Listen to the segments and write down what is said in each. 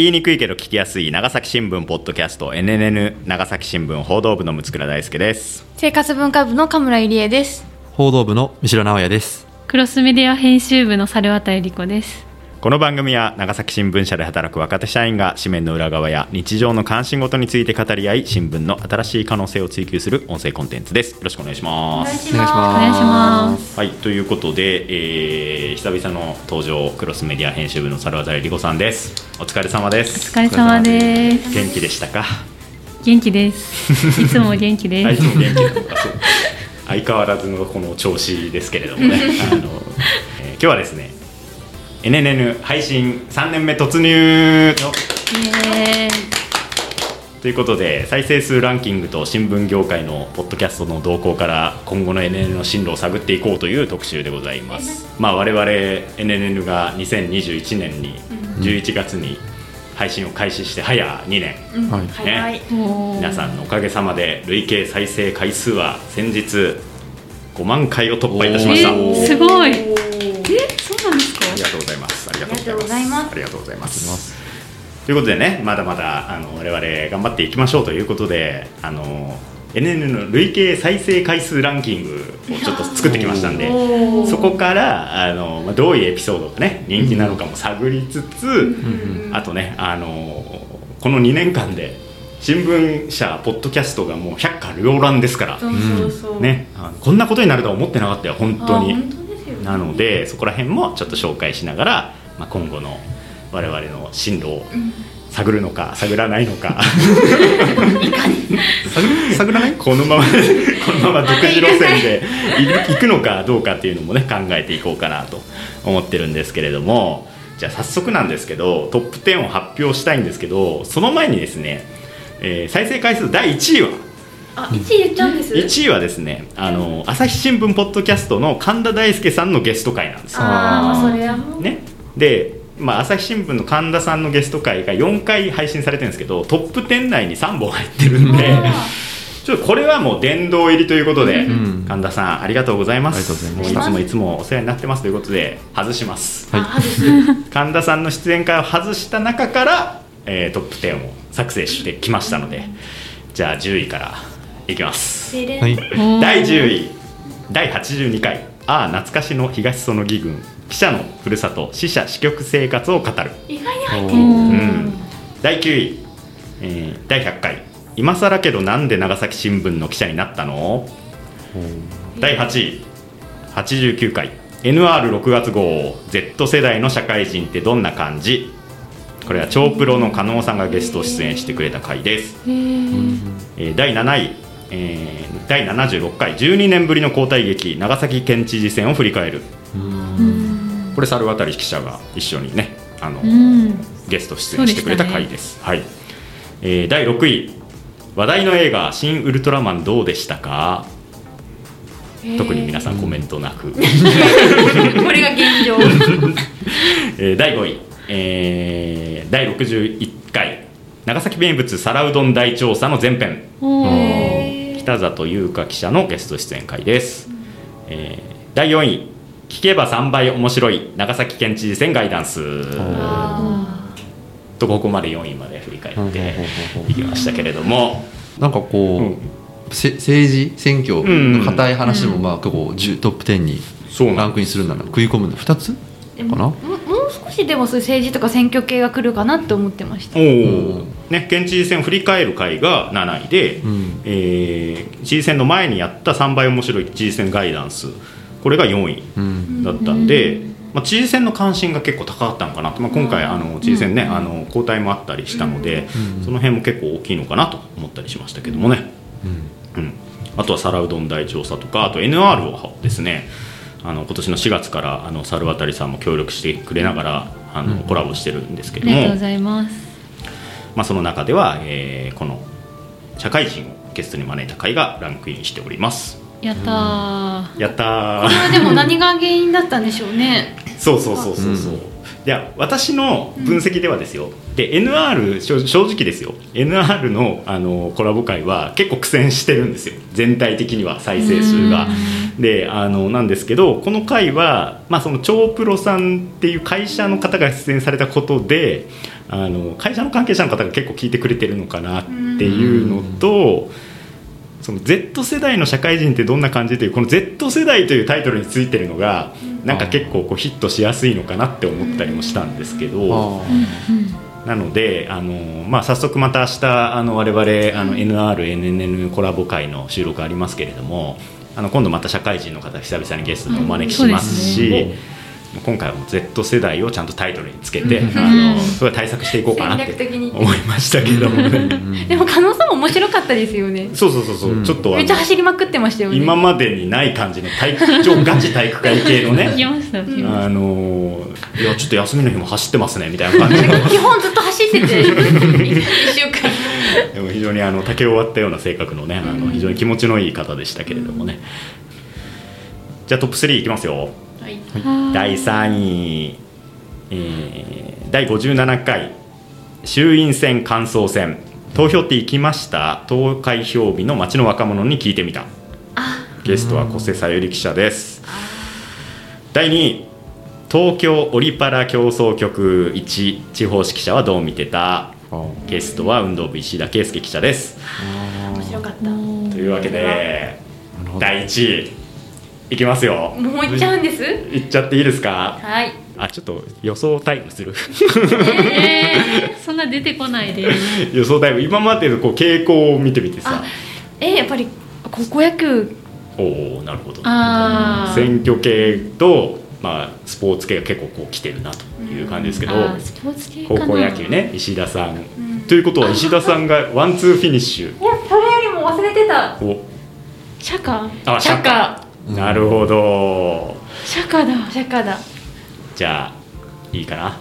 言いにくいけど聞きやすい長崎新聞ポッドキャスト NNN 長崎新聞報道部の六倉大輔です。生活文化部の神村入江です。報道部の三城直也です。クロスメディア編集部の猿渡理子ですこの番組は長崎新聞社で働く若手社員が紙面の裏側や日常の関心事について語り合い新聞の新しい可能性を追求する音声コンテンツです。よろしくお願いします。お願いしお願いします。はいということで、えー、久々の登場クロスメディア編集部の猿渡理子さんです。お疲れ様でおす疲れ様です。元気でしたか？元気です。いつも元気です。も元気なのかそう。相変わらずのこの調子ですけれどもね。あの、えー今日はですね NNN 配信3年目突入。ということで再生数ランキングと新聞業界のポッドキャストの動向から今後の NNN の進路を探っていこうという特集でございます、まあ我々 NNN が2021年に11月に配信を開始して早2年、はい早い。おー皆さんのおかげさまで累計再生回数は先日5万回を突破いたしました、えーすごいえそうなんですかありがとうございます。ありがとうございま。すすありがとうございます。ということでね、まだまだあの我々頑張っていきましょうということで、あの NN の累計再生回数ランキングをちょっと作ってきましたんで、そこからあのまあどういうエピソードがね人気なのかも探りつつ、あとねあのこの2年間で新聞社ポッドキャストがもう百花繚乱ですから。そうそうそうね、こんなことになるとは思ってなかったよ本当になのでそこら辺もちょっと紹介しながら、まあ、今後の我々の進路を探るのか探らないのか。探探らない？このまま このまま独自路線で行くのかどうかっていうのもね考えていこうかなと思ってるんですけれどもじゃあ早速なんですけどトップ10を発表したいんですけどその前にですね、えー再生回数第1位はあ1位言っちゃうんです。1位はですねあの朝日新聞ポッドキャストの神田大輔さんのゲスト会なんです。よああそれは。もうね。で、まあ、朝日新聞の神田さんのゲスト会が4回配信されてるんですけどトップ10内に3本入ってるんであちょっとこれはもう殿堂入りということで、ん。神田さんありがとうございます。ありがとうございつもいつもお世話になってますということで外します。あ外す。神田さんの出演会を外した中から、えートップ10を作成してきましたのでじゃあ10位からいきます。はい。第10位。第82回「ああ懐かしの東園義軍。記者のふるさと死者死局生活を語る。意外に入っておる。うん。第9位、えー第100回「今更けどなんで長崎新聞の記者になったの?」第8位。89回。NR6 月号。Z 世代の社会人ってどんな感じ？これは超プロの加納さんがゲスト出演してくれた回です。えー第7位、えー第76回12年ぶりの交代劇長崎県知事選を振り返る。これ猿渡記者が一緒にねあの、うん。ゲスト出演してくれた回です。はい、えー第6位話題の映画「新ウルトラマン」どうでしたか？特に皆さんコメントなく、これが現状。えー第5位、えー第61回長崎名物皿うどん大調査の前編北里優香記者のゲスト出演会です、えー第4位聞けば3倍面白い長崎県知事選ガイダンス。あとここまで4位まで振り返っていきましたけれども。なんかこう、うん。せ政治選挙うん。の硬い話でもまあ結構10トップ10にランクインするんだな。食い込むの2つーかな？ももう少しでもそういう政治とか選挙系が来るかなって思ってました。おお、ね、県知事選を振り返る会が7位で、ん。えー知事選の前にやった3倍面白い知事選ガイダンスこれが4位うん。だったんで、まあ、知事選の関心が結構高かったのかなと、まあ、今回あの知事選ね、あの交代もあったりしたので、その辺も結構大きいのかなと思ったりしましたけどもね、うん、あとは皿うどん大調査とかあと NR をですね。あの今年の4月からあの猿渡さんも協力してくれながらあの、コラボしてるんですけども。ありがとうございますまあ、その中では、えーこの社会人をゲストに招いた回がランクインしております。やったー。やったー。これはでも何が原因だったんでしょうね。そうそうそうそうそう、うん。いや私の分析ではですよ、で NR 正正直ですよ。NR のあのコラボ会は結構苦戦してるんですよ。全体的には再生数が。であのなんですけどこの回は、まあ、その超プロさんっていう会社の方が出演されたことであの会社の関係者の方が結構聞いてくれてるのかなっていうのと。その Z 世代の社会人ってどんな感じというこの Z 世代というタイトルについてるのがなんか結構こうヒットしやすいのかなって思ったりもしたんですけどなのであの、まあ、早速また明日あの我々あの NRNNN コラボ会の収録ありますけれどもあの今度また社会人の方久々にゲストにお招きしますし、今回はもう Z 世代をちゃんとタイトルにつけて、あのそれは対策していこうかなって思いましたけどもね。でも加納さんも面白かったですよね。そうそうそうそう、うん。ちょっとめっちゃ走りまくってましたよね。今までにない感じの体育超ガチ体育会系のねあのーいやちょっと休みの日も走ってますねみたいな感じ。の基本ずっと走ってて。1週間。でも非常にあの竹を割ったような性格のねあの非常に気持ちのいい方でしたけれどもね、じゃあトップ3いきますよはい。た第3位、えー第57回衆院選感想戦。投票って行きました？投開票日の街の若者に聞いてみた。ゲストは小瀬さゆり記者です。第2位東京オリパラ競争局1地方指揮者はどう見てた？ゲストは運動部石田圭介記者です。面白かった。というわけで第1位いきますよ。もう行っちゃうんです？いっちゃっていいですか？はい。あちょっと予想タイムする？えー、そんな出てこないで。予想タイム。今までのこう傾向を見てみてさ。えやっぱり高校野球おおなるほど。選挙系と、まあ、スポーツ系が結構こう来てるなという感じですけど、あースポーツ系かな。高校野球ね石田さん、ん。ということは石田さんがワンツーフィニッシュ。いやそれよりも忘れてた。を釈迦あ釈迦なるほど。釈迦だ釈迦だ。じゃあいいかな？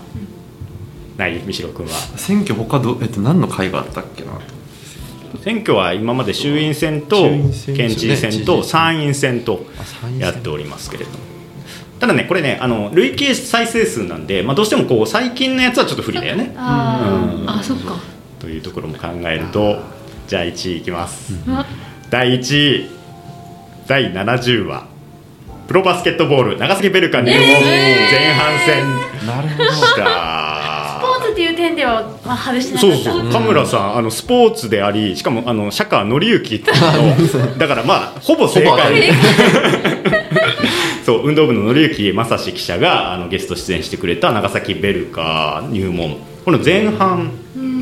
ない？三代君は。選挙他どえっと何の会があったっけな？選挙は今まで衆院選と県知事選と参院選とやっておりますけれども。ただねこれねあの累計再生数なんで、まあ、どうしてもこう最近のやつはちょっと不利だよね。あうん。あそっか。というところも考えるとじゃあ1位いきます、あ第1位第70話。プロバスケットボール長崎ベルカ入門前半戦。なるほど。した、スポーツっていう点では、まあ、外してなかそうそう田村さんあのスポーツでありしかもあの釈迦紀之っていうの。だからまあほぼ正解。り。そう運動部の紀之正史記者があのゲスト出演してくれた長崎ベルカ入門。この前半、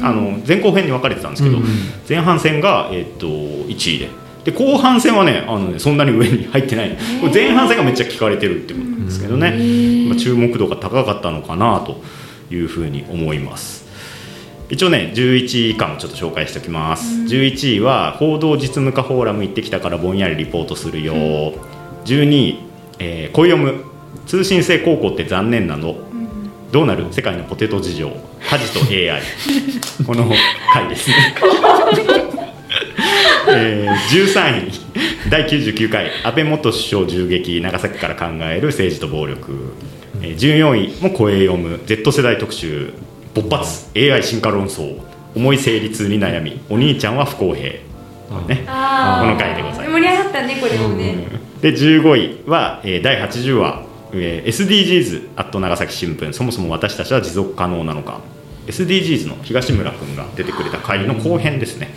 あの前後編に分かれてたんですけど、うんうん。前半戦が、えっと1位でで後半戦はねあのねそんなに上に入ってない。前半戦がめっちゃ聞かれてるってことなんですけどね、まあ、注目度が高かったのかなというふうに思います。一応ね11位以下もちょっと紹介しておきます、11位は報道実務家フォーラム行ってきたからぼんやりリポートするよ、12位、えー、恋読む。通信制高校って残念なの、どうなる？世界のポテト事情。家事と AI この回です。ね えー、13位。第99回。安倍元首相銃撃長崎から考える政治と暴力、えー、14位も声読む。Z 世代特集。勃発。AI 進化論争。重い成立に悩み。お兄ちゃんは不公平。ね。あこの回でございます。盛り上がったねこれもね、で15位は、えー第80話、えー SDGs アット長崎新聞。そもそも私たちは持続可能なのか。SDGs の東村君が出てくれた回の後編ですね、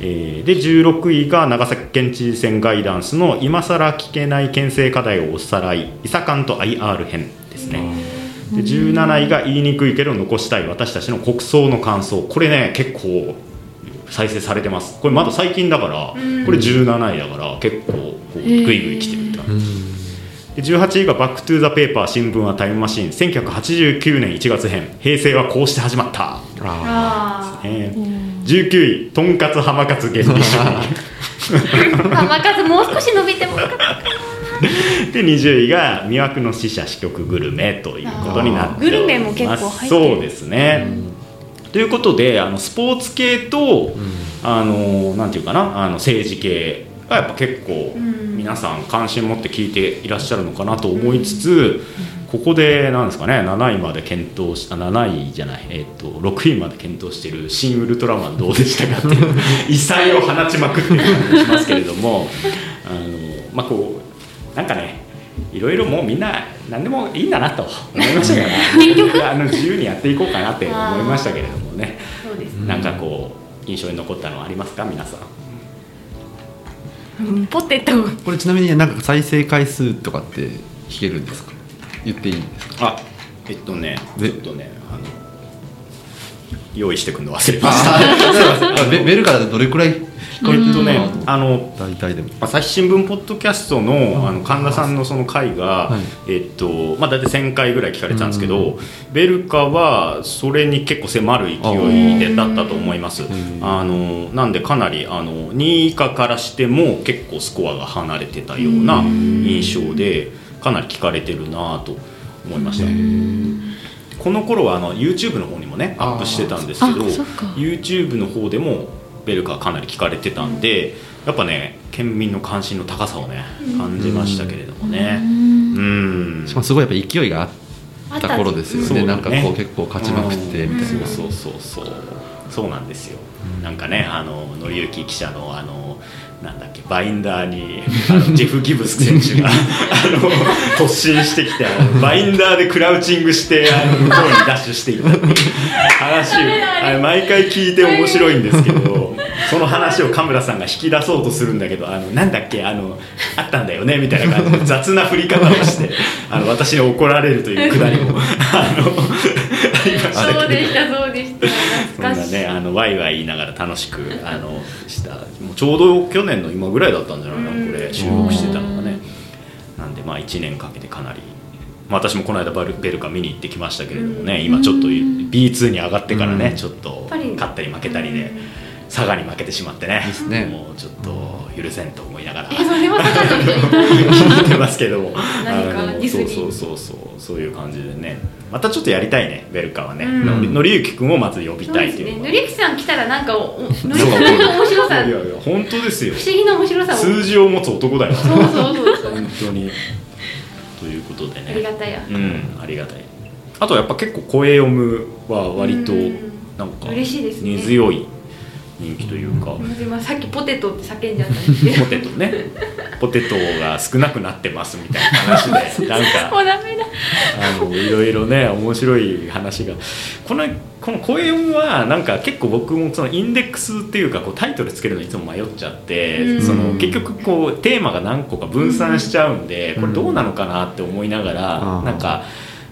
えーで16位が長崎県知事選ガイダンスの今さら聞けない県政課題をおさらい「いさかんと IR 編」ですね。で17位が言いにくいけど残したい私たちの国葬の感想。これね結構再生されてます。これまだ最近だからこれ17位だから結構こうグイグイ来てるって感じ。で18位が「バック・トゥ・ザ・ペーパー新聞はタイムマシーン」1989年1月編。平成はこうして始まった、ああえー19位とんかつ浜かつ原理主義あ浜数もう少し伸びてもよかったで20位が魅惑の死者支局グルメということになっております。グルメも結構入ってる。そうですね、ということであのスポーツ系と、あのなんていうかなあの政治系がやっぱ結構ん。皆さん関心持って聞いていらっしゃるのかなと思いつつ、ここでなんですかね7位まで検討しあ7位じゃない、えっと6位まで検討している「新ウルトラマンどうでしたか?」っていう 異彩を放ちまくってる感じしますけれどもあのまあこうなんかねいろいろもうみんな何でもいいんだなと思いましたから あの自由にやっていこうかなって思いましたけれどもね。そうですなんかこう印象に残ったのはありますか？皆さん。ポテト。これちなみになんか再生回数とかって聞けるんですか？言っていいんですか？あえっとねちでょっとねあの用意してくるの忘れました。あベベルカだとどれくらいえっとねあの大体でも。朝日新聞ポッドキャストのあの神田さんのその回が、はい。えっとまあ、大体1000回ぐらい聞かれてたんですけど、ベルカはそれに結構迫る勢いでだったと思います。んあのなん。でかなりあの2位以下からしても結構スコアが離れてたような印象でかなり聞かれてるなと思いました。この頃はあの YouTube の方にもねアップしてたんですけど YouTube の方でもベルカはかなり聞かれてたんでやっぱね県民の関心の高さをね感じましたけれどもね。うん。しかもすごいやっぱ勢いがあった頃ですよね。そうだね。なんかこう結構勝ちまくってみたいな、そうそうそうそう。そうなんですよ、なんかねあの紀之記者のあのなんだっけバインダーに ジェフ・ギブス選手があの突進してきてバインダーでクラウチングしてあの向こうにダッシュしていったっていう話をあれ毎回聞いて面白いんですけどその話を神村さんが引き出そうとするんだけどあのなんだっけあのあったんだよねみたいな感じで雑な振り方をしてあの私に怒られるというくだりもあのありましたけどあのワイワイ言いながら楽しく あのした。もうちょうど去年の今ぐらいだったんじゃないかなこれ。収録してたのがね。なんでまあ1年かけてかなり、まあ、私もこの間バルベルカ見に行ってきましたけれどもね。今ちょっと B2 に上がってからねちょっと勝ったり負けたりで佐賀に負けてしまってね。ですね。もうちょっと許せんと思いながら。えそれは 聞いてますけども。何かあのディスりそうそうそうそうそういう感じでね。またちょっとやりたいねベルカはね、うん。のりのりゆきくんをまず呼びたいっていうのが。ね。のりゆきさん来たらなんかおお のりゆきさんの面白さ。いやいや本当ですよ。不思議な面白さを。数字を持つ男だよ。そうそうそうそう。本当に。ということでね。ありがたや。うんありがたい。あとやっぱ結構声読むは割とうん。なんか嬉しいですね。根強い人気というか、今さっきポテトって叫んじゃったんですけど。ポテトね。ポテトが少なくなってますみたいな話でなんか。もうダメだ。あのいろいろね面白い話が。このこの声読みはなんか結構僕もそのインデックスっていうかこうタイトルつけるのいつも迷っちゃって、うん。その結局こうテーマが何個か分散しちゃうんで、これどうなのかなって思いながら、うん。なんか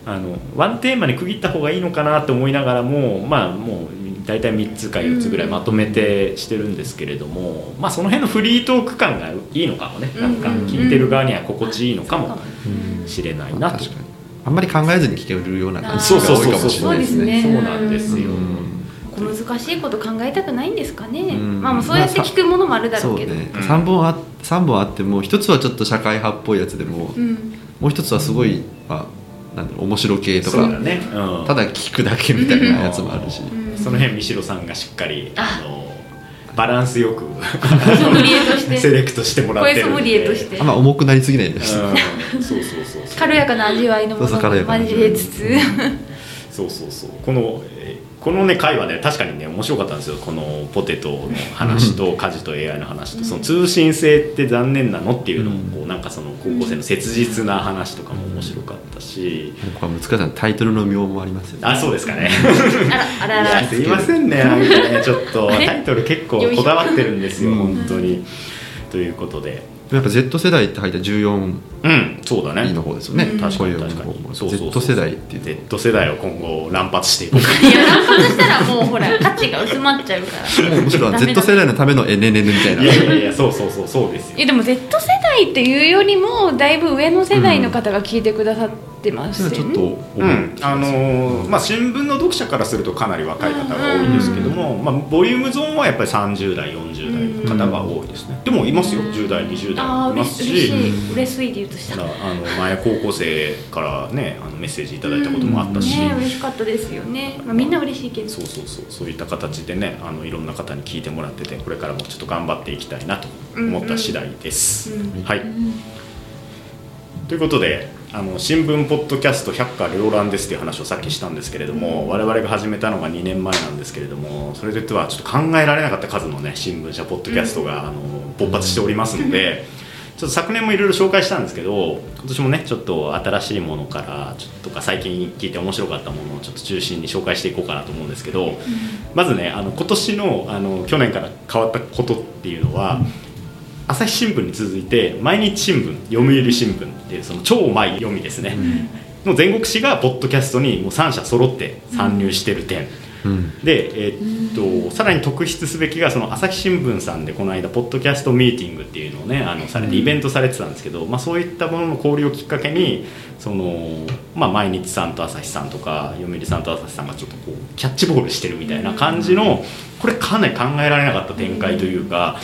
あのワンテーマに区切った方がいいのかなって思いながらもまあもう大体3つか4つぐらいまとめてしてるんですけれども、まあその辺のフリートーク感がいいのかもね、なんか聞いてる側には心地いいのかもしれないなと。確かに。あんまり考えずに聞けるような感じそうそうが多いかもそうそうしれないですね。そうなんですよ、小難しいこと考えたくないんですかね、うん。まあそうやって聞くものもあるだろそううけど、ね。うん。3本あ三本あっても一つはちょっと社会派っぽいやつでもうん。もう一つはすごい、まあ、なんだろう面白系とかね、うん、ただ聞くだけみたいなやつもあるし、うんその辺三代さんがしっかりあ。あのバランスよくセレクトしてもらってるんで。あんま重くなりすぎないようにしてうんそうそうそう。軽やかな味わいのものそうそう軽やを交えつつ。そうそうそう。このえーこのね会話ね確かにね面白かったんですよ。このポテトの話と家事と AI の話と。その通信制って残念なのっていうのもこうなんかその高校生の切実な話とかも面白かったし。これ難しいなタイトルの妙もありますよね。あそうですかね。あらあらすいませんね。なんかねちょっとタイトル結構こだわってるんですようん。本当に。ということでやっぱ Z 世代って入った14うんそうだね。位の方ですよね、うん確かにこういう確かに。方そうそうそう Z 世代っていうと Z 世代を今後乱発していこう。かいや乱発したらもうほら価値が薄まっちゃうから。もうむしろ Z 世代のための NNN みたいな。いやいやいやそうそうそうそうですよ。いやでも Z 世代っていうよりもだいぶ上の世代の方が聞いてくださってますよね、それはちょっと思う、うんあのーまあ、新聞の読者からするとかなり若い方が多いんですけども、まあ、ボリュームゾーンはやっぱり30代40代。の方が多いですね、でもいますよ。10代20ああ代います嬉し嬉しいで言うとしたあの前高校生からねあのメッセージいただいたこともあったし、ね嬉しかったですよね、まあ、みんな嬉しいけど。そうそうそう。そういった形でねあのいろんな方に聞いてもらっててこれからもちょっと頑張っていきたいなと思った次第です。うん。はい、ということであの新聞ポッドキャスト百花繚乱ですっていう話をさっきしたんですけれども、我々が始めたのが2年前なんですけれどもそれではちょっと考えられなかった数のね新聞社ポッドキャストが、あの勃発しておりますので。ちちょっと昨年もいろいろ紹介したんですけど今年もねちょっと新しいものからちょっとか最近聞いて面白かったものをちょっと中心に紹介していこうかなと思うんですけど、まずねあの今年のあの去年から変わったことっていうのは、朝日新聞に続いて毎日新聞読売新聞っていうその超前読みですね、の全国紙がポッドキャストにもう3社揃って参入してる点、うん。で、えーっとさらに特筆すべきがその朝日新聞さんでこの間ポッドキャストミーティングっていうのをねあのされてイベントされてたんですけど、まあ、そういったものの交流をきっかけにその、まあ、毎日さんと朝日さんとか読売さんと朝日さんがちょっとこうキャッチボールしてるみたいな感じのこれかなり考えられなかった展開というか。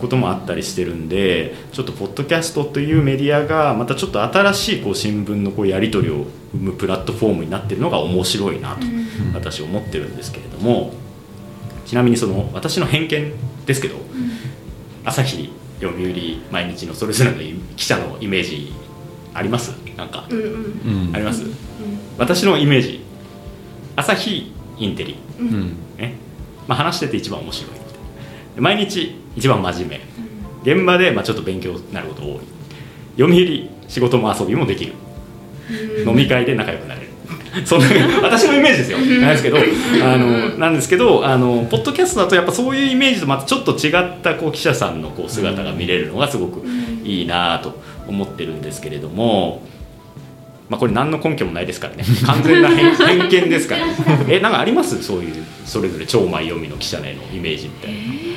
こともあったりしてるんでちょっとポッドキャストというメディアがまたちょっと新しいこう新聞のこうやり取りを生むプラットフォームになってるのが面白いなと私は思ってるんですけれどもちなみにその私の偏見ですけど、朝日読売毎日のそれぞれの記者のイメージあります？なんか、うんうん。うんあります、私のイメージ朝日インテリ。うん。ね。まあ、話してて一番面白いみたいな。で毎日一番真面目。現場でまあちょっと勉強になること多い。読売仕事も遊びもできる。飲み会で仲良くなれる。そんな私のイメージですよ。なんですけど あのなんですけどあのポッドキャストだとやっぱそういうイメージとまたちょっと違ったこう記者さんのこう姿が見れるのがすごくいいなと思ってるんですけれども。まあ、これ何の根拠もないですからね。完全な偏偏見ですから。えなんかあります？そういうそれぞれ超前読みの記者へのイメージみたいな、えー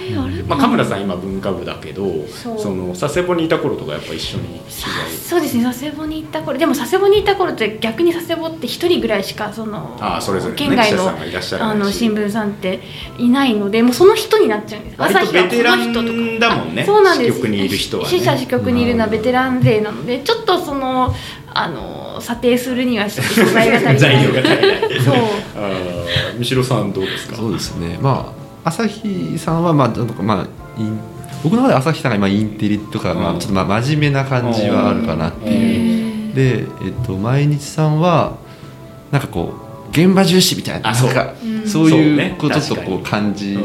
まあ、神村さん今文化部だけどそう。その佐世保にいた頃とかやっぱ一緒に取材。そうですね佐世保に行った頃。でも佐世保に行った頃って逆に佐世保って一人ぐらいしかそのあーそれぞれね県外のあの新聞さんっていないのでもうその人になっちゃうんです。割と朝日はベテランこの人とか。だもんね。あそうなんです。支局にいる人はね。支社支局にいるのはベテラン勢なのでちょっとそのあの査定するには素材が足りない。材料が足りない。そう。あー三代さんどうですか？そうですね。まあ朝日さんはまあなんかまあイン僕の中で朝日さんが今インテリとか、まあ、うん。ちょっとまあ真面目な感じはあるかなっていう、で、えっと、毎日さんはなんかこう現場重視みたいなあそう。かうん。そういうこうちょっとこう感じ。う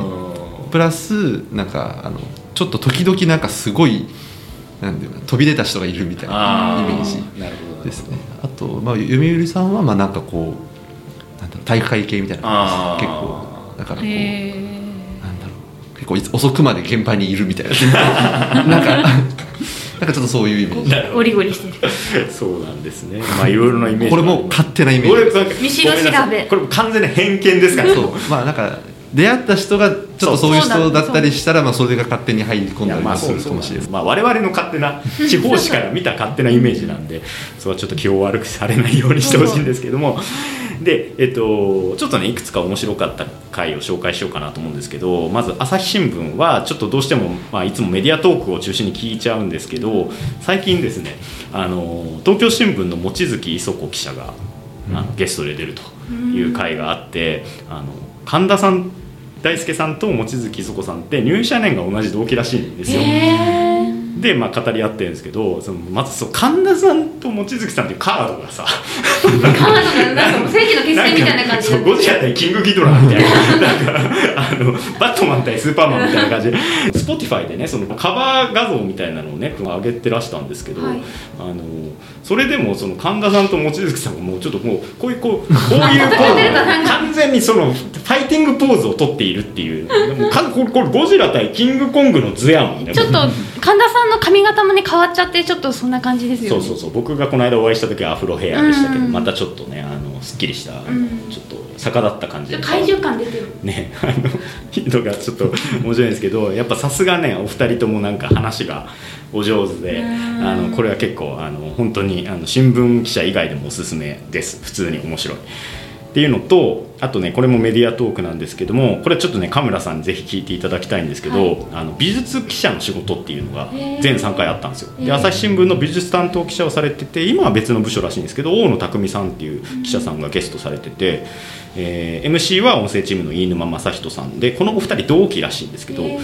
ん。プラスなんかあのちょっと時々なんかすごいなんていうの飛び出た人がいるみたいなイメージですね。あと、まあ、読売さんはまあなんかこうなんだろう体育会系みたいな結構だからこうろう遅くまで現場にいるみたいな。なんかなんかちょっとそういうイメージ。ゴリゴリしてる。どそうなんですね。まあいろいろなイメージ。これもう勝手なイメージ。見知ら調べ。これも完全な偏見ですから。そう。まあなんか出会った人がちょっとそういう人だったりしたらまあそれが勝手に入り込んだりもす。るかもしれない。ですまあ我々の勝手な地方紙から見た勝手なイメージなんでそれはちょっと気を悪くされないようにしてほしいんですけども でえっとちょっとねいくつか面白かった回を紹介しようかなと思うんですけどまず朝日新聞はちょっとどうしても、まあ、いつもメディアトークを中心に聞いちゃうんですけど最近ですねあの東京新聞の望月磯子記者があのゲストで出るという回があってあの神田さん大輔さんと望月磯子さんって入社年が同じ同期らしいんですよ。で、まあ、語り合ってるんですけどそのまずそう神田さんと望月さんっていうカードがさカードがなんかもう世紀の決戦みたいな感じゴジラ対キングギドラみたいななんかあのバットマン対スーパーマンみたいな感じで。Spotify でねそのカバー画像みたいなのをね上げてらしたんですけど、はい。あのそれでもその神田さんと望月さんがもうちょっともうこういうこう こういう完全にそのファイティングポーズを取っているっていう。もうかこれゴジラ対キングコングの図やんみたいなちょっと神田さんの髪型もね変わっちゃってちょっとそんな感じですよね。そうそうそう。僕がこの間お会いした時はアフロヘアでしたけど、うん。またちょっとねあのすっきりした、んちょっと逆立った感じで。怪獣感出てる。ねあののがちょっと面白いんですけどやっぱさすがねお二人ともなんか話がお上手でうん。あのこれは結構あの本当にあの新聞記者以外でもおすすめです。普通に面白い。っていうのとあとねこれもメディアトークなんですけどもこれちょっとねカムラさんにぜひ聞いていただきたいんですけど、はい。あの美術記者の仕事っていうのが全3回あったんですよ。で朝日新聞の美術担当記者をされてて今は別の部署らしいんですけど大野匠さんっていう記者さんがゲストされてて、えー MC は音声チームの飯沼正人さんでこのお二人同期らしいんですけど、へ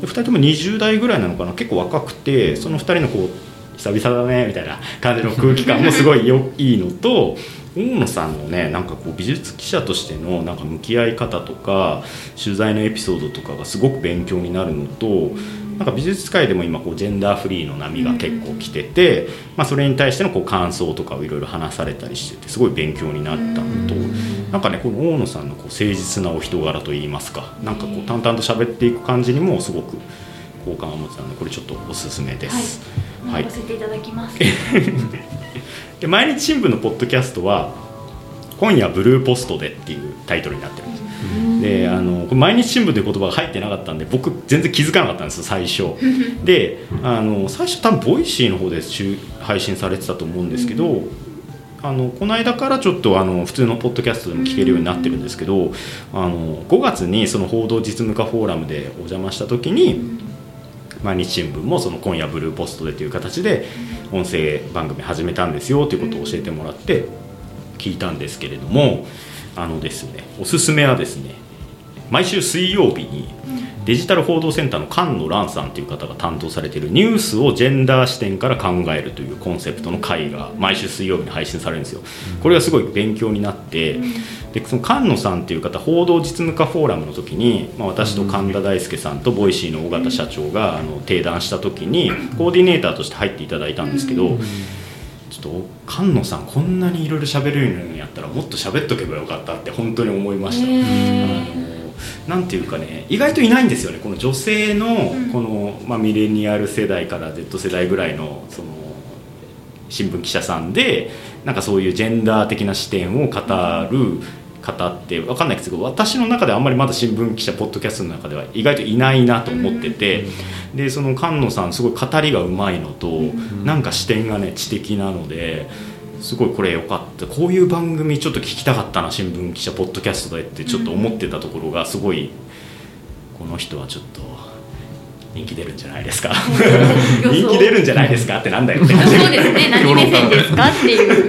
2人とも20代ぐらいなのかな？結構若くてその2人のこう久々だねみたいな感じの空気感もすごいよいいのと大野さんのねなんかこう美術記者としてのなんか向き合い方とか取材のエピソードとかがすごく勉強になるのとなんか美術界でも今こうジェンダーフリーの波が結構来てて、まあ、それに対してのこう感想とかをいろいろ話されたりしててすごい勉強になったのと、なんかねこの大野さんのこう誠実なお人柄といいますかなんかこう淡々と喋っていく感じにもすごく好感を持ってたのでこれちょっとおすすめです。はい、させていただきます。で毎日新聞のポッドキャストは「今夜ブルーポストで」っていうタイトルになってるんです。であの毎日新聞という言葉が入ってなかったんで僕全然気づかなかったんですよ最初。であの最初多分 Voicy の方で週配信されてたと思うんですけど、あのこの間からちょっとあの普通のポッドキャストでも聞けるようになってるんですけどあの5月にその報道実務家フォーラムでお邪魔した時に毎日新聞もその今夜ブルーポストでという形で音声番組始めたんですよということを教えてもらって聞いたんですけれどもあのですねおすすめはですね毎週水曜日にデジタル報道センターの菅野蘭さんという方が担当されているニュースをジェンダー視点から考えるというコンセプトの会が毎週水曜日に配信されるんですよ。これがすごい勉強になってでその菅野さんという方報道実務家フォーラムの時に、まあ、私と神田大輔さんと Voicy の尾形社長があの鼎談した時にコーディネーターとして入っていただいたんですけど。ちょっと菅野さんこんなにいろいろ喋れるようにやったらもっと喋っとけばよかったって本当に思いました。あのなんていうかね意外といないんですよねこの女性のこの、まあ、ミレニアル世代から Z 世代ぐらいのその新聞記者さんでなんかそういうジェンダー的な視点を語る方って分かんないですけど私の中ではあんまりまだ新聞記者ポッドキャストの中では意外といないなと思ってて、でその菅野さんすごい語りがうまいのと、なんか視点がね知的なのですごいこれ良かった。こういう番組ちょっと聞きたかったな新聞記者ポッドキャストでってちょっと思ってたところがすごいこの人はちょっと人気出るんじゃないですか。人気出るんじゃないですか？ってなんだよって感じそうですね。何目線ですかっていう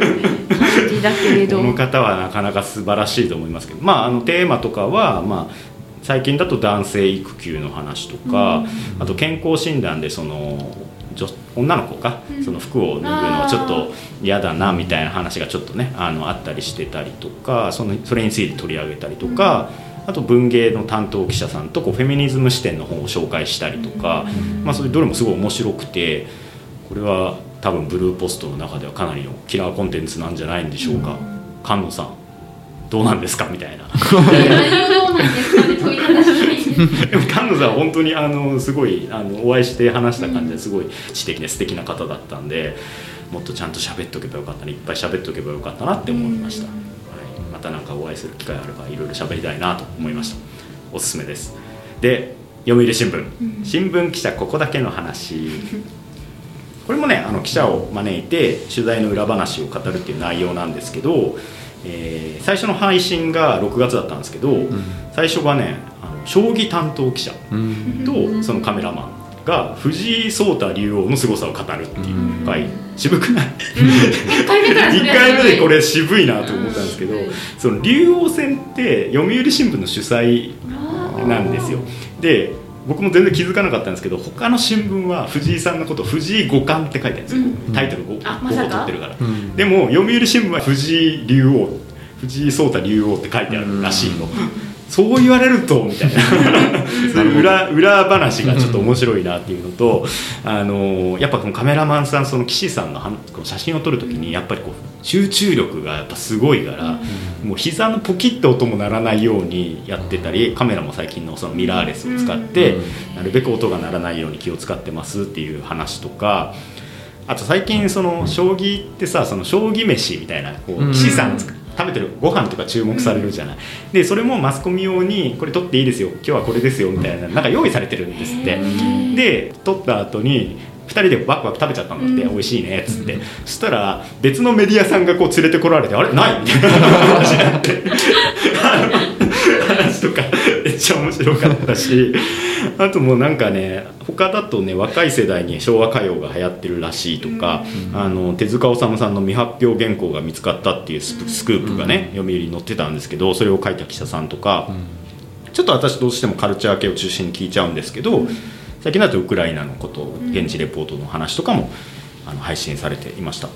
感じだけれど。この方はなかなか素晴らしいと思いますけど、まあ、あのテーマとかは、まあ、最近だと男性育休の話とか、あと健康診断でその女女の子がその服を脱ぐのはちょっと嫌だなみたいな話がちょっとねあのあったりしてたりとかそのそれについて取り上げたりとか。あと文芸の担当記者さんとこうフェミニズム視点の本を紹介したりとか、まあ、それどれもすごい面白くてこれは多分ブルーポストの中ではかなりのキラーコンテンツなんじゃないんでしょうか、菅野さんどうなんですか？みたいな でも菅野さんは本当にあのすごいあのお会いして話した感じですごい知的で素敵な方だったんでもっとちゃんと喋っておけばよかったないっぱい喋っておけばよかったなって思いました、はい、またなんかお会いする機会あればいろいろ喋りたいなと思いました。おすすめです。で読売新聞。新聞記者ここだけの話。これもねあの記者を招いて取材の裏話を語るっていう内容なんですけど、えー最初の配信が6月だったんですけど、最初がねあの将棋担当記者うん。とそのカメラマンが藤井聡太竜王の凄さを語るっていう回渋くない？1回目からそ1れは回目でこれ渋いなと思ったんですけどその竜王戦って読売新聞の主催なんですよ。で僕も全然気づかなかったんですけど他の新聞は藤井さんのことを藤井五冠って書いてあるんですよ、タイトル 5, 5個あまさか？取ってるから、ん。でも読売新聞は藤井竜王藤井聡太竜王って書いてあるらしいの、そう言われるとみたいな。裏裏話がちょっと面白いなっていうのと、あのやっぱこのカメラマンさんその岸さんの写真を撮るときにやっぱりこう集中力がやっぱすごいから、もう膝のポキッと音も鳴らないようにやってたりカメラも最近のそのミラーレスを使って、なるべく音が鳴らないように気を使ってますっていう話とか。あと最近その将棋ってさその将棋飯みたいなこううん。岸さん食べてるご飯とか注目されるじゃない。でそれもマスコミ用にこれ撮っていいですよ今日はこれですよみたいななんか用意されてるんですって。で撮った後に2人でバクバク食べちゃったんだって、美味しいねっつって、そしたら別のメディアさんがこう連れてこられてあれ？ない？みたいな話になって。話とかちゃ面白かったしあともうなんかね他だとね若い世代に昭和歌謡が流行ってるらしいとか、あの手塚治虫さんの未発表原稿が見つかったっていうスプスクープがね、読売に載ってたんですけどそれを書いた記者さんとか、ちょっと私どうしてもカルチャー系を中心に聞いちゃうんですけど、最近だとウクライナのこと現地レポートの話とかもあの配信されていました。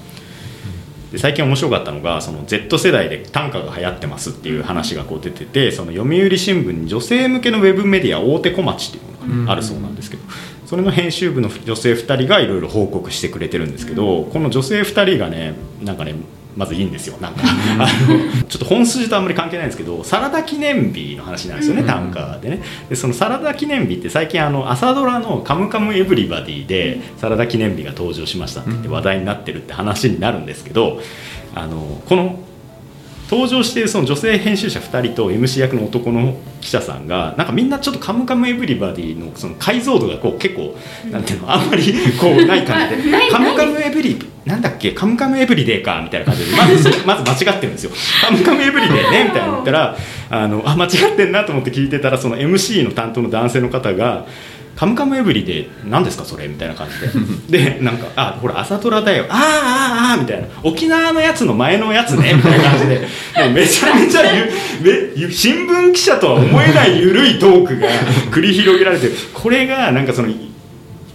で最近面白かったのがその Z 世代で短歌が流行ってますっていう話がこう出ててその読売新聞に女性向けのウェブメディア大手小町っていうのがあるそうなんですけど、それの編集部の女性2人がいろいろ報告してくれてるんですけどこの女性2人がねなんかねまずいいんですよなんか。あのちょっと本筋とあんまり関係ないんですけどサラダ記念日の話なんですよね、短歌でね。でそのサラダ記念日って最近あの朝ドラの「カムカムエヴリバディ」でサラダ記念日が登場しましたって言って話題になってるって話になるんですけどあのこの登場しているその女性編集者2人と MC 役の男の記者さんがなんかみんなちょっと「カムカムエヴリバディ」のその解像度がこう結構なんていうのあんまりこうない感じで「カムカムエヴリなんだっけカムカムエブリデーか」みたいな感じでまずまず間違ってるんですよ「カムカムエブリデーね」みたいなの言ったらあのあ間違ってんなと思って聞いてたらその MC の担当の男性の方がカムカムエブリで何ですかそれみたいな感じで。でなんか「あほら朝ドラだよ。あーあーあー」みたいな「沖縄のやつの前のやつね」みたいな感じで。めちゃめちゃゆめ新聞記者とは思えない緩いトークが繰り広げられてる。これがなんかその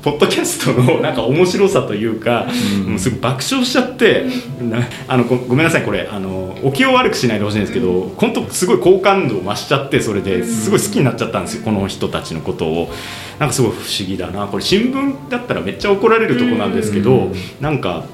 ポッドキャストのなんか面白さというか、もうすぐ爆笑しちゃって、なあのごごめんなさいこれあのお気を悪くしないでほしいんですけど本当すごい好感度を増しちゃってそれですごい好きになっちゃったんですよこの人たちのことを。なんかすごい不思議だな。これ新聞だったらめっちゃ怒られるとこなんですけど、なんか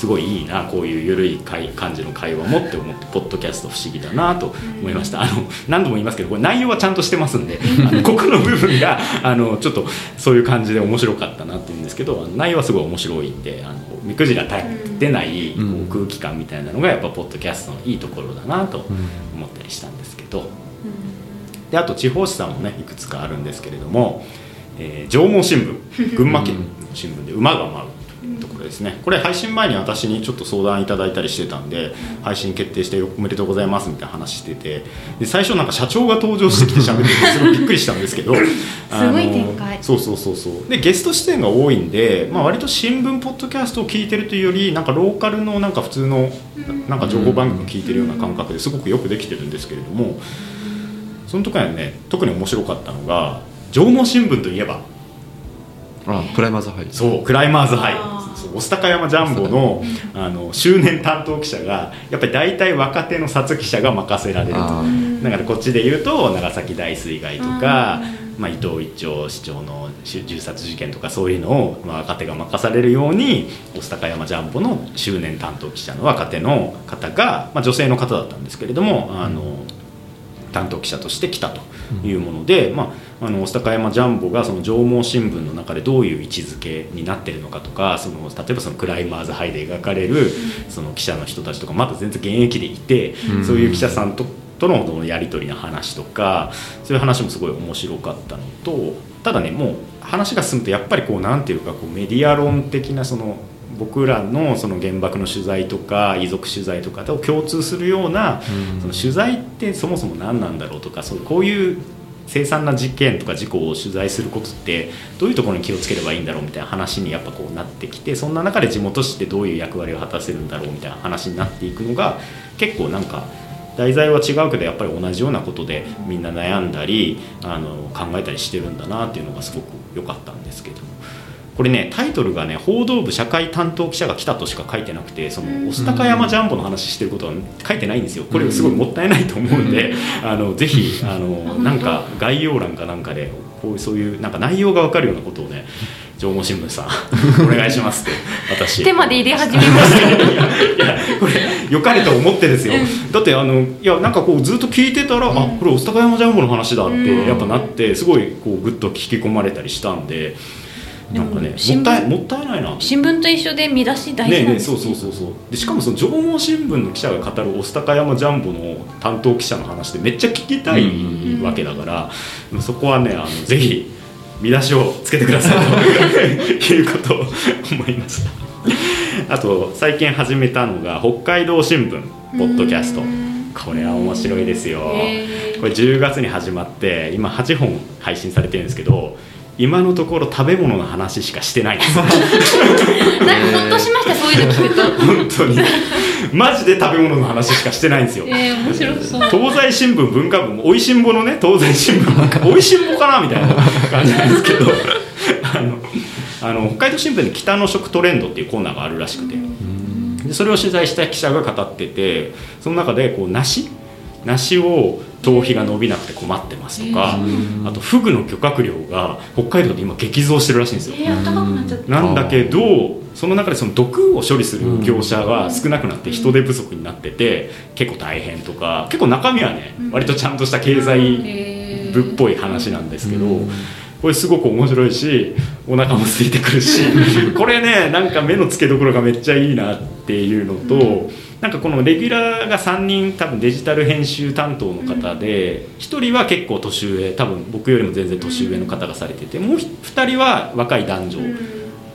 すごいいいなこういう緩い会感じの会話もって思ってポッドキャスト不思議だなと思いました。あの何度も言いますけどこれ内容はちゃんとしてますんで あのここの部分があのちょっとそういう感じで面白かったなっていうんですけど内容はすごい面白いんであの目くじら立てないこう空気感みたいなのがやっぱポッドキャストのいいところだなと思ったりしたんですけど。であと地方紙さんもねいくつかあるんですけれども、えー上毛新聞。群馬県の新聞で馬が舞うころですね。これ配信前に私にちょっと相談いただいたりしてたんで配信決定しておめでとうございますみたいな話しててで最初なんか社長が登場してきて喋っててすごいびっくりしたんですけど すごい展開。そうそうそうそう。でゲスト出演が多いんで、まあ、割と新聞ポッドキャストを聞いてるというよりなんかローカルのなんか普通のなんか情報番組を聞いてるような感覚ですごくよくできてるんですけれどもその時はね特に面白かったのが上毛新聞といえばあクライマーズハイ。そうクライマーズハイ御巣鷹山ジャンボのあの周年担当記者がやっぱり大体若手の撮記者が任せられると。だからこっちで言うと長崎大水害とか、まあ、伊藤一長市長の銃殺事件とかそういうのを、まあ、若手が任されるように御巣鷹山ジャンボの周年担当記者の若手の方が、まあ、女性の方だったんですけれどもあの担当記者として来たというもので、まあ、あの御巣鷹山ジャンボがその上毛新聞の中でどういう位置づけになってるのかとかその例えばそのクライマーズハイで描かれるその記者の人たちとかまだ全然現役でいて、うん。そういう記者さんととのやり取りの話とかそういう話もすごい面白かったのとただねもう話が進むとやっぱりこうなんていうかこうメディア論的なその僕らのその原爆の取材とか遺族取材とかと共通するような、その取材ってそもそも何なんだろうとかそうこういう凄惨な事件とか事故を取材することってどういうところに気をつければいいんだろうみたいな話にやっぱこうなってきてそんな中で地元紙ってどういう役割を果たせるんだろうみたいな話になっていくのが結構なんか題材は違うけどやっぱり同じようなことでみんな悩んだりあの考えたりしてるんだなっていうのがすごく良かったんですけどもこれねタイトルがね報道部社会担当記者が来たとしか書いてなくてその御巣鷹山ジャンボの話してることは書いてないんですよ。これすごいもったいないと思うんであのぜひあの なんか概要欄かなんかでこういうそういうなんか内容が分かるようなことをね上毛新聞さん お願いしますって私。手まで入れ始めました。いやいやこれ良かれと思ってですよ、だってあのいやなんかこうずっと聞いてたら、あこれ御巣鷹山ジャンボの話だってやっぱなってすごいこうグッと聞き込まれたりしたんでなんかねもったいもったいないな。新聞と一緒で見出し大事なんです。そうそうそうそう。でしかもその上毛新聞の記者が語る御巣鷹山ジャンボの担当記者の話でめっちゃ聞きたいわけだから、そこはねあのぜひ見出しをつけてくださいと いうことを思いましたあと最近始めたのが北海道新聞ポッドキャスト。これは面白いですよ。これ10月に始まって今8本配信されてるんですけど今のところ食べ物の話しかしてないんです。なんかほっとしましたそういうの聞くと。本当に。マジで食べ物の話しかしてないんですよ。えー、面白そう。東西新聞文化部も「おいしんぼ」のね東西新聞おいしんぼかなみたいな感じなんですけど。あのあの北海道新聞に北の食トレンドっていうコーナーがあるらしくて。でそれを取材した記者が語っててその中でこう梨梨を頭皮が伸びなくて困ってますとかあとフグの漁獲量が北海道で今激増してるらしいんですよ。なん。だけどその中でその毒を処理する業者が少なくなって人手不足になってて結構大変とか結構中身はね割とちゃんとした経済部っぽい話なんですけどこれすごく面白いしお腹も空いてくるし これねなんか目の付けどころがめっちゃいいなっていうのとなんかこのレギュラーが3人多分デジタル編集担当の方で1人は結構年上多分僕よりも全然年上の方がされててもう2人は若い男女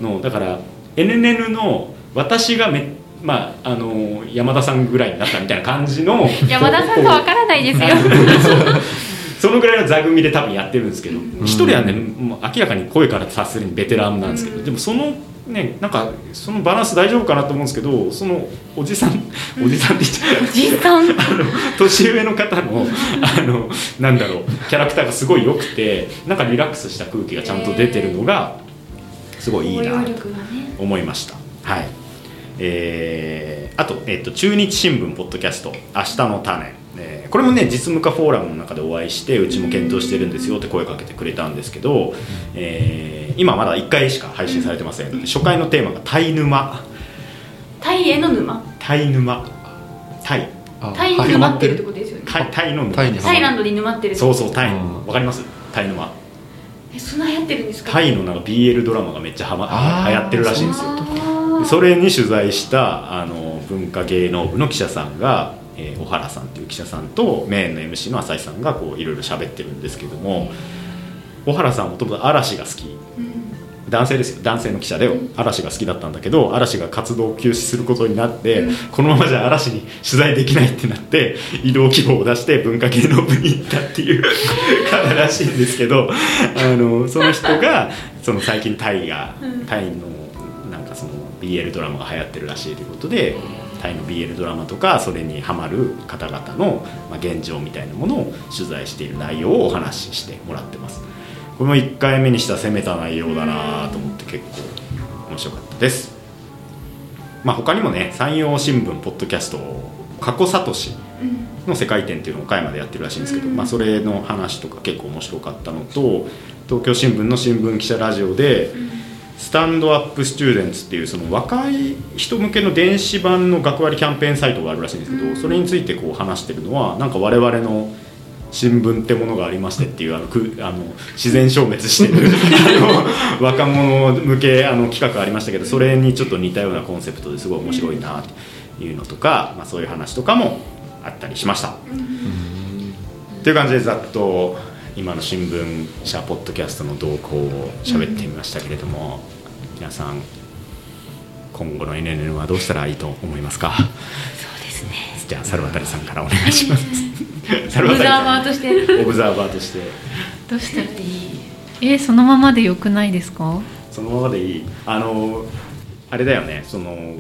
のだから NNN の私がめまああの山田さんぐらいになったみたいな感じの 山田さんとわからないですよ。そのぐらいの座組で多分やってるんですけど一、人はねもう明らかに声から察するにベテランなんですけど、でもそのねなんかそのバランス大丈夫かなと思うんですけどそのおじさんおじさんって言っちゃう あの年上の方のあのなんだろうキャラクターがすごい良くてなんかリラックスした空気がちゃんと出てるのがすごいいいなと思いました。はい。えーあと,、えっと中日新聞ポッドキャスト「明日の種」えーこれもね実務家フォーラムの中でお会いしてうちも検討してるんですよって声かけてくれたんですけど、えー今まだ1回しか配信されてません。初回のテーマが「タイ沼」タイへの沼「タイ沼」タイ。あタイに沼ってるってことですよね。タイタイの沼。タイにタイランドに沼ってる。そうそうタイ。うん。わかります？タイ沼。えそんな流行ってるんですか？タイのなんか BL ドラマがめっちゃはま流行ってるらしいんですよ。それに取材したあの文化芸能部の記者さんが、えー小原さんっていう記者さんとメインの MC の浅井さんがこういろいろ喋ってるんですけども小原さんはもともと嵐が好き。男性ですよ。男性の記者で嵐が好きだったんだけど嵐が活動を休止することになって、このままじゃ嵐に取材できないってなって移動希望を出して文化芸能部に行ったっていう方らしいんですけどあのその人がその最近タイが、タイのなんかその BL ドラマが流行ってるらしいということでタイの BL ドラマとかそれにハマる方々の、まあ、現状みたいなものを取材している内容をお話ししてもらってます。これも1回目にした攻めた内容だなと思って結構面白かったです。まあ他にもね山陽新聞ポッドキャスト加古聡の世界展っていうのを岡山でやってるらしいんですけど、まあ、それの話とか結構面白かったのと東京新聞の新聞記者ラジオで、スタンドアップスチューデンツっていうその若い人向けの電子版の学割キャンペーンサイトがあるらしいんですけど、それについてこう話してるのはなんか我々の新聞ってものがありましてっていうあのく あの自然消滅してるあの若者向けあの企画がありましたけどそれにちょっと似たようなコンセプトですごい面白いなというのとか、まあ、そういう話とかもあったりしました。っていう感じでざっと今の新聞社ポッドキャストの動向を喋ってみましたけれども、皆さん今後の NNN はどうしたらいいと思いますか？そうですね。じゃあ猿渡さんからお願いします。オ猿ブザーバさーとして。んオブザーバーとして。どうしたらいい？えそのままでよくないですか？そのままでいい。あのあれだよね。その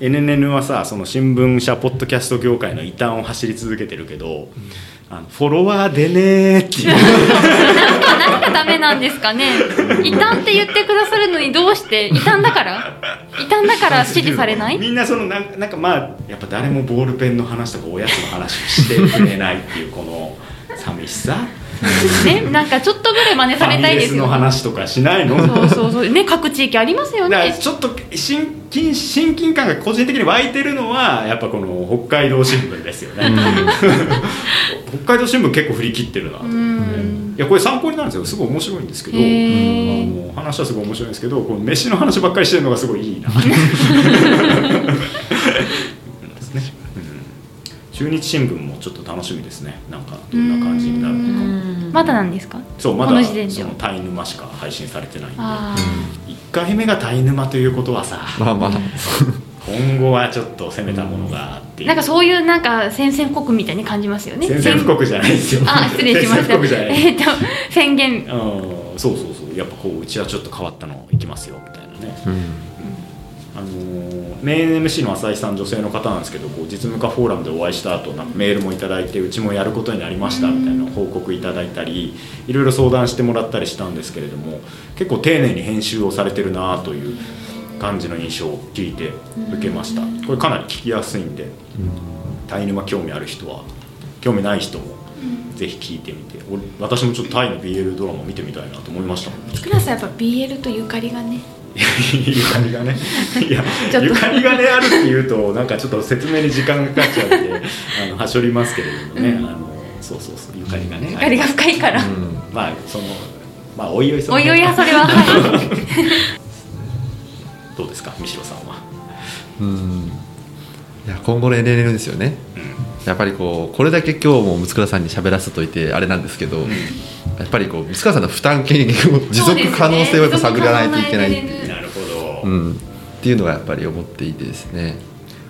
NNN はさその新聞社ポッドキャスト業界の異端を走り続けてるけど、あのフォロワーでねーっていう。何がダメなんですかね。異端って言ってくださるのにどうして？異端だから？異端だから支持されない？みんなそのなんなんかまあやっぱ誰もボールペンの話とかおやつの話をしてくれないっていうこの寂しさ。ねなんかちょっとぐらい真似されファミレスのたいですよ話とかしないの？そうそうそう。ね各地域ありますよね。ちょっと親近親近感が個人的に湧いてるのはやっぱこの北海道新聞ですよね、北海道新聞結構振り切ってるな。と思ってうん。いやこれ参考になるんですよ。すごい面白いんですけどあの話はすごい面白いんですけどこの飯の話ばっかりしてるのがすごいいいな 中日新聞もちょっと楽しみですね。なんかどんな感じになるのか。まだなんですか？そうまだこの時点でそのタイ沼しか配信されてないんで。あ1回目がタイ沼ということはさまあまあ。今後はちょっと攻めたものがあって。あなんかそういうなんか宣戦布告みたいに感じますよね。宣戦布告じゃないですよ。あ失礼しました。宣戦布告じゃない。えっと宣言。うんそうそうそう。やっぱこううちはちょっと変わったのいきますよみたいなね。うんあのーメイン MC の浅井さん女性の方なんですけどこう実務家フォーラムでお会いした後なんかメールもいただいてうちもやることになりましたみたいな報告いただいたりいろいろ相談してもらったりしたんですけれども結構丁寧に編集をされてるなという感じの印象を聞いて受けました。これかなり聞きやすいんでタイ沼興味ある人は興味ない人もぜひ聞いてみて。俺私もちょっとタイの BL ドラマ見てみたいなと思いましたもんクラスはやっぱ BL とゆかりがねゆかりがね。いやゆかりがねあるっていうとなんかちょっと説明に時間がかかっちゃうんで あのはしょりますけれどもね、あのそうそうそうゆかりがね。ゆかりが深いから、うん。まあそのまあおいおいそのおいおいやそれは。は いどうですか三代さんは、うん。いや今後の NNN ですよね。うんやっぱりこうこれだけ今日も六倉さんに喋らせといてあれなんですけど、やっぱりこう六倉さんの負担軽減を持続可能性をやっぱ探らないといけない。っていうなるほど、うん、っていうのがやっぱり思っていてですね、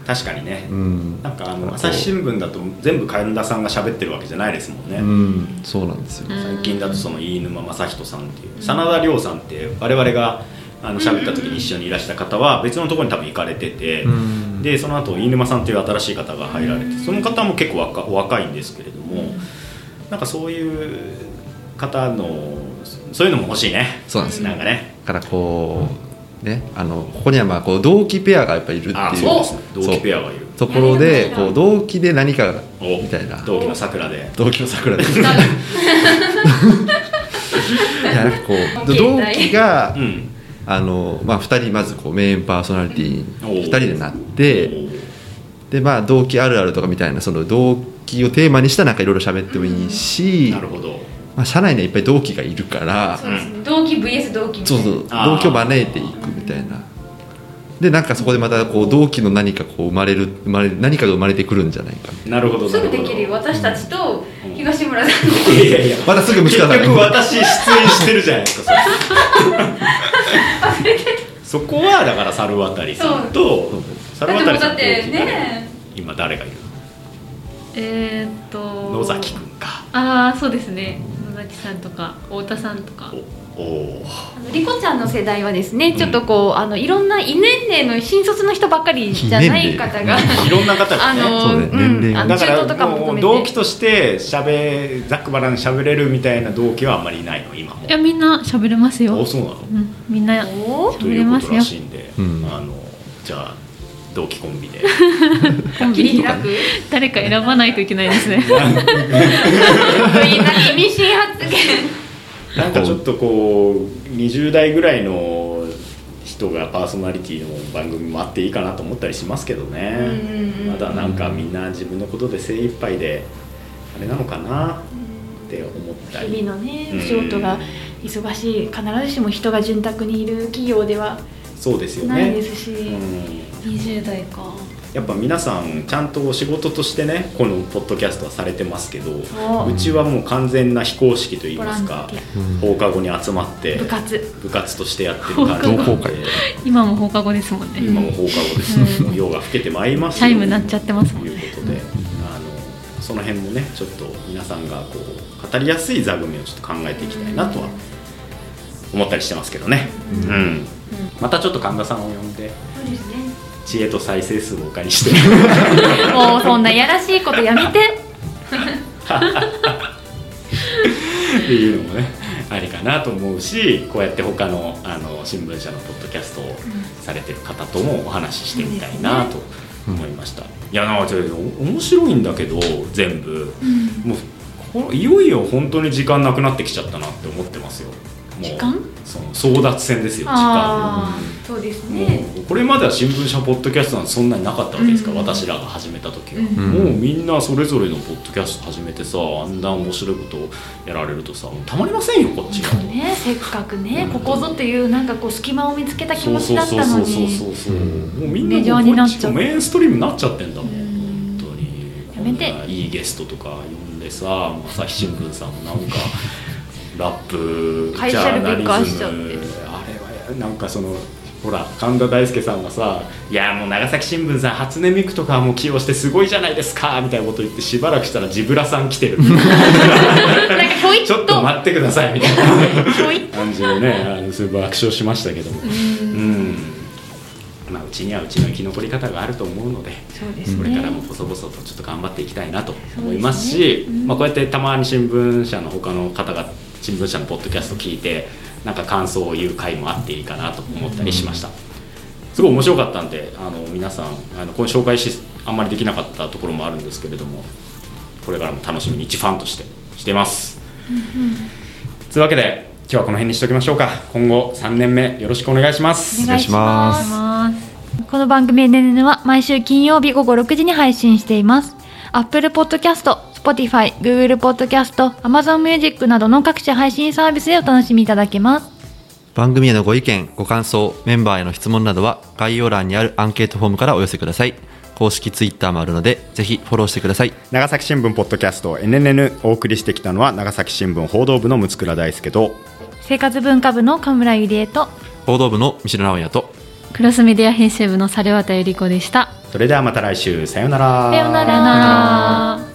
確かにね、うん。なんかあの朝日新聞だと全部神田さんが喋ってるわけじゃないですもんね、うん、そうなんですよ、最近だとその飯沼正人さんっていう。真田亮さんって我々があの喋った時に一緒にいらした方は別のところに多分行かれてて、うんでその後飯沼さんという新しい方が入られてその方も結構若お若いんですけれどもなんかそういう方のそういうのも欲しいね。そうなんですよ。なんかね。だからこうねあのここにはまあこう同期ペアがやっぱりいるっていう同期ペアがいる。ところでこう同期で何かおみたいな。同期の桜で。同期の桜で。す いやなんかこう 同期が、うんあのまあ、2人まずこうメインパーソナリティにおう2人でなってでまあ同期あるあるとかみたいなその同期をテーマにしたなんかいろいろ喋ってもいいし、なるほど。まあ、社内にはいっぱい同期がいるからそうですね。同期 VS 同期みたいうな。そそう。同期を招いていくみたいなでなんかそこでまたこう同期の何かこう生まれる生まれる何かが生まれてくるんじゃないか。なるほどすなるほど。ぐできるよ。私たちと東村さん。いやいやいやまたすぐ息子さん結局私出演してるじゃないですか。そこはだから猿渡さんと猿渡さんだってね。今誰がいるえーっと野崎くんか。ああそうですね。野崎さんとか太田さんとかあのリコちゃんの世代はですねちょっとこうあのいろんな異年齢の新卒の人ばっかりじゃない方がいろんな方がね。あのそうね。年齢が。あのだか中東とからも含めて。同期としてしゃべざっくばらんにしゃべれるみたいな同期はあんまりいないの今も。いやみんな喋れますよ。おそうなの？うん。みんなおということらしいんで、うんあのじゃあ同期コンビで。誰か選ばないといけないですね。みんな意味深発言なんかちょっとこう20代ぐらいの人がパーソナリティの番組もあっていいかなと思ったりしますけどね。まだなんかみんな自分のことで精一杯であれなのかなって思ったり。日々のねうん。お仕事が忙しい必ずしも人が潤沢にいる企業ではそうですよないねですし、うん。20代かやっぱ皆さんちゃんと仕事としてねこのポッドキャストはされてますけどそううちはもう完全な非公式といいますか放課後に集まってア部活。部活としてやってる感じ。で同好会。今も放課後ですもんね。今も放課後です、うん。夜が更けてまいりますチャイム鳴っちゃってますもんということで、あのその辺もねちょっと皆さんがこう語りやすい座組をちょっと考えていきたいなとは思ったりしてますけどね、うん。またちょっと神田さんを呼んで。そうですね知恵と再生数をお借りして。もうそんなやらしいことやめて。っていうのもねありかなと思うしこうやって他のあの新聞社のポッドキャストをされてる方ともお話ししてみたいなと思いました、いやなんかちょっと面白いんだけど全部、もうこいよいよ本当に時間なくなってきちゃったなって思ってますよ時間？その争奪戦ですよ時間。ああそうですね。もうこれまでは新聞社ポッドキャストなんてそんなになかったわけですから、うん。私らが始めた時は、うん。もうみんなそれぞれのポッドキャスト始めてさあんな面白いことをやられるとさもうたまりませんよこっち。が。ね。せっかくねここぞっていうなんかこう隙間を見つけた気そうそう持ちだったのそうそうそうにそうそう、うん。もうみんなもうこっちになっちゃうもメインストリームになっちゃってんだもん、うん。本当に。やめて。いいゲストとか呼んでさ朝日新聞さんもなんかラップ会ジャーナリズム。あれはなんかそのほら神田大輔さんがさ「いやもう長崎新聞さん初音ミクとかも起用してすごいじゃないですか」みたいなこと言ってしばらくしたらジブラさん来てる。ちょっとと待ってくださいみたいな。感じでねあのすごい爆笑しましたけども。うん。まあうちにはうちの生き残り方があると思うのでそうですね。これからも細々とちょっと頑張っていきたいなと思いますしまあ、こうやってたまに新聞社の他の方が新聞社のポッドキャスト聞いてなんか感想を言う回もあっていいかなと思ったりしました、すごい面白かったんであの皆さんあのこれ紹介しあんまりできなかったところもあるんですけれどもこれからも楽しみに一ファンとしてしてます。というわけで今日はこの辺にしておきましょうか。今後3年目よろしくお願いします。お願いします。この番組 NNN は毎週金曜日午後6時に配信しています。Apple Podcast、Spotify、Google Podcast、Amazon Music などの各種配信サービスでお楽しみいただけます。番組へのご意見ご感想メンバーへの質問などは概要欄にあるアンケートフォームからお寄せください。公式ツイッターもあるのでぜひフォローしてください。長崎新聞ポッドキャスト NNN お送りしてきたのは長崎新聞報道部の六倉大輔と生活文化部の神村ゆりえと、報道部の三代直也とクロスメディア編集部の猿渡由里子でした。それではまた来週さようなら。さようならさよなら